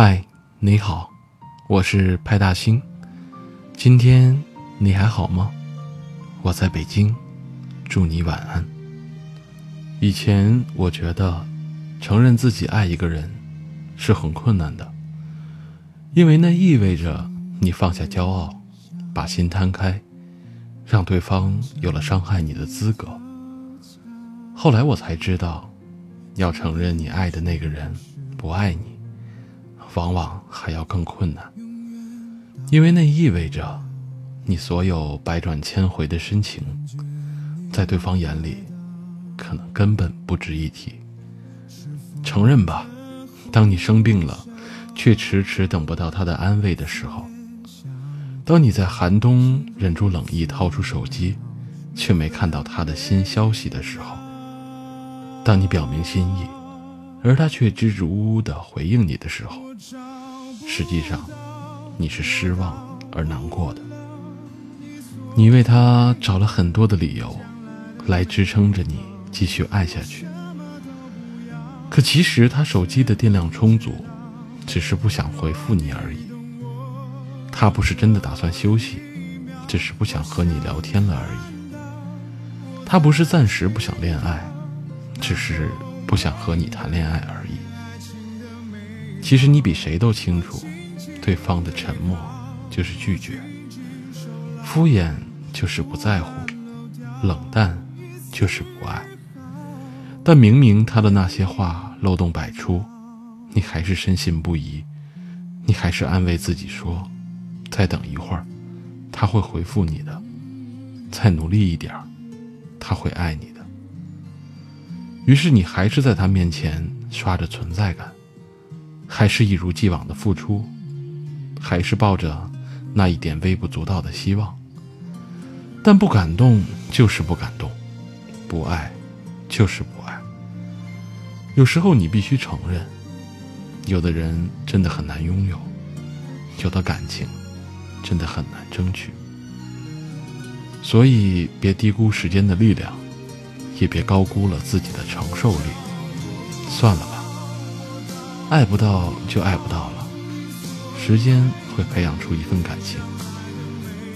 嗨，你好，我是派大星。今天你还好吗？我在北京，祝你晚安。以前我觉得，承认自己爱一个人是很困难的，因为那意味着你放下骄傲，把心摊开，让对方有了伤害你的资格。后来我才知道，要承认你爱的那个人不爱你。往往还要更困难，因为那意味着，你所有百转千回的深情，在对方眼里，可能根本不值一提。承认吧，当你生病了，却迟迟等不到他的安慰的时候；当你在寒冬忍住冷意掏出手机，却没看到他的新消息的时候；当你表明心意，而他却支支吾吾地回应你的时候，实际上，你是失望而难过的。你为他找了很多的理由，来支撑着你继续爱下去。可其实他手机的电量充足，只是不想回复你而已。他不是真的打算休息，只是不想和你聊天了而已。他不是暂时不想恋爱，只是。不想和你谈恋爱而已。其实你比谁都清楚，对方的沉默就是拒绝，敷衍就是不在乎，冷淡就是不爱。但明明他的那些话漏洞百出，你还是深信不疑，你还是安慰自己说：“再等一会儿，他会回复你的；再努力一点他会爱你的。”于是你还是在他面前刷着存在感，还是一如既往的付出，还是抱着那一点微不足道的希望。但不感动就是不感动，不爱就是不爱。有时候你必须承认，有的人真的很难拥有，有的感情真的很难争取。所以别低估时间的力量。也别高估了自己的承受力，算了吧，爱不到就爱不到了。时间会培养出一份感情，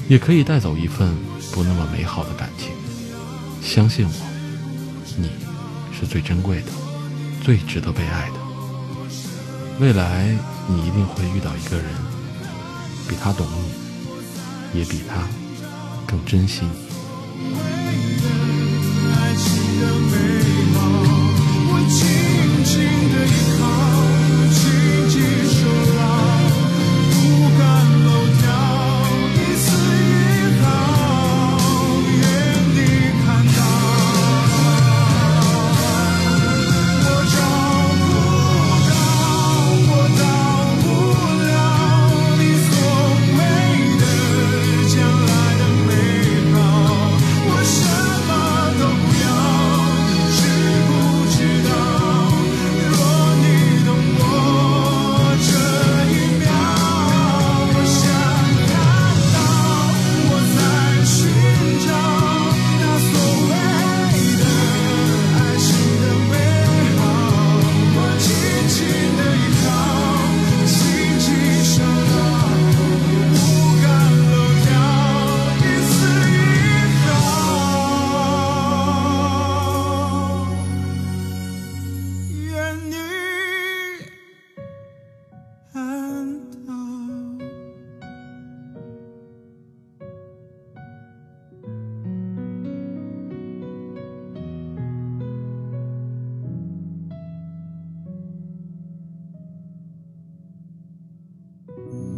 也可以带走一份不那么美好的感情。相信我，你是最珍贵的，最值得被爱的。未来你一定会遇到一个人，比他懂你，也比他更珍惜你。爱情的美。Mm-hmm.